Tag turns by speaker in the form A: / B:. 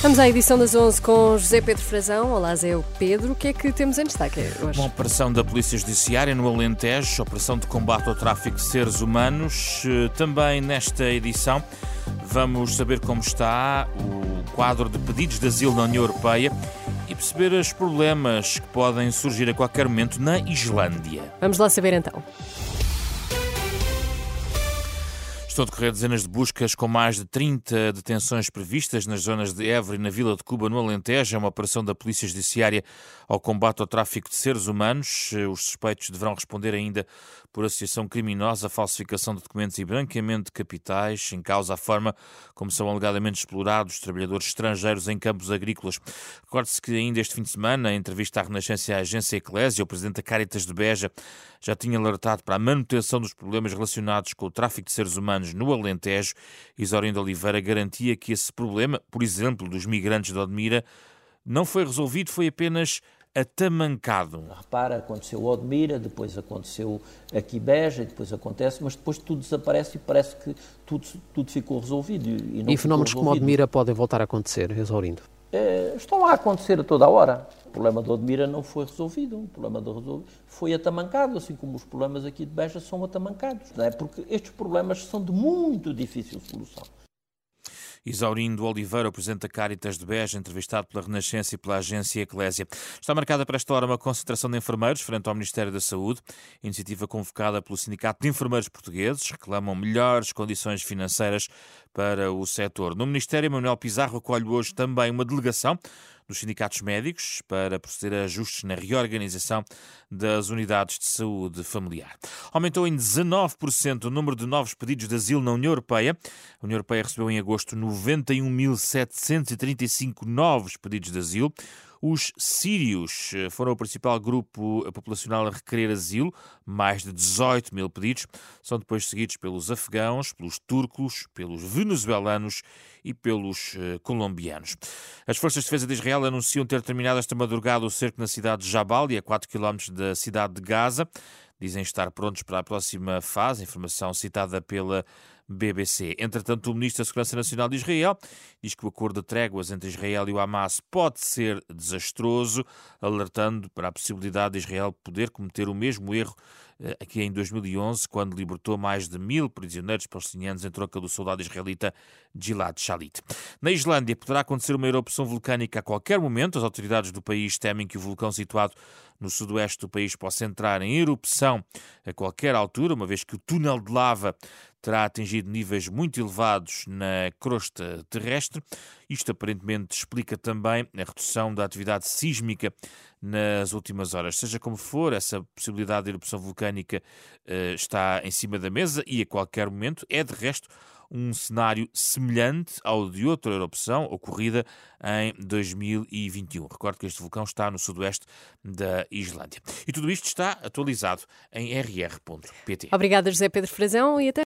A: Vamos à edição das 11 com José Pedro Frazão. Olá, Zé Pedro. O que é que temos em destaque hoje?
B: Uma operação da Polícia Judiciária no Alentejo, operação de combate ao tráfico de seres humanos. Eh, também nesta edição vamos saber como está o quadro de pedidos de asilo na União Europeia e perceber os problemas que podem surgir a qualquer momento na Islândia.
A: Vamos lá saber então.
B: Estão a decorrer dezenas de buscas com mais de 30 detenções previstas nas zonas de Évora e na Vila de Cuba, no Alentejo. É uma operação da Polícia Judiciária ao combate ao tráfico de seres humanos. Os suspeitos deverão responder ainda por associação criminosa, falsificação de documentos e branqueamento de capitais, em causa a forma como são alegadamente explorados trabalhadores estrangeiros em campos agrícolas. Recorde-se que ainda este fim de semana, em entrevista à Renascença e à agência Eclésia, o presidente da Caritas de Beja já tinha alertado para a manutenção dos problemas relacionados com o tráfico de seres humanos no Alentejo. Isorindo Oliveira garantia que esse problema, por exemplo, dos migrantes de Odmira, não foi resolvido, foi apenas atamancado.
C: Repara, aconteceu Odmira, depois aconteceu aqui Beja, depois acontece, mas depois tudo desaparece e parece que tudo, tudo ficou resolvido.
D: E, e fenómenos como Odmira podem voltar a acontecer, Exaurindo?
C: É, estão a acontecer a toda hora. O problema de Odmira não foi resolvido, o problema resolvido foi atamancado, assim como os problemas aqui de Beja são atamancados, não é? porque estes problemas são de muito difícil solução.
B: Isaurindo Oliveira, o Presidente da Caritas de Beja, entrevistado pela Renascença e pela agência Eclésia. Está marcada para esta hora uma concentração de enfermeiros frente ao Ministério da Saúde, iniciativa convocada pelo Sindicato de Enfermeiros Portugueses, reclamam melhores condições financeiras para o setor. No Ministério, Manuel Pizarro acolhe hoje também uma delegação dos sindicatos médicos para proceder a ajustes na reorganização das unidades de saúde familiar. Aumentou em 19% o número de novos pedidos de asilo na União Europeia. A União Europeia recebeu em agosto 91.735 novos pedidos de asilo. Os sírios eh, foram o principal grupo populacional a requerer asilo, mais de 18 mil pedidos. São depois seguidos pelos afegãos, pelos turcos, pelos venezuelanos e pelos uh, colombianos. As Forças de Defesa de Israel anunciam ter terminado esta madrugada o cerco na cidade de Jabal, a 4 km da cidade de Gaza. Dizem estar prontos para a próxima fase, informação citada pela BBC. Entretanto, o Ministro da Segurança Nacional de Israel diz que o acordo de tréguas entre Israel e o Hamas pode ser desastroso, alertando para a possibilidade de Israel poder cometer o mesmo erro eh, aqui em 2011, quando libertou mais de mil prisioneiros palestinianos em troca do soldado israelita Gilad Shalit. Na Islândia poderá acontecer uma erupção vulcânica a qualquer momento. As autoridades do país temem que o vulcão situado no sudoeste do país possa entrar em erupção a qualquer altura, uma vez que o túnel de lava terá atingido níveis muito elevados na crosta terrestre. Isto aparentemente explica também a redução da atividade sísmica nas últimas horas. Seja como for, essa possibilidade de erupção vulcânica uh, está em cima da mesa e a qualquer momento é de resto um cenário semelhante ao de outra erupção ocorrida em 2021. Recordo que este vulcão está no sudoeste da Islândia. E tudo isto está atualizado em rr.pt.
A: Obrigada, José Pedro Frazão, e até.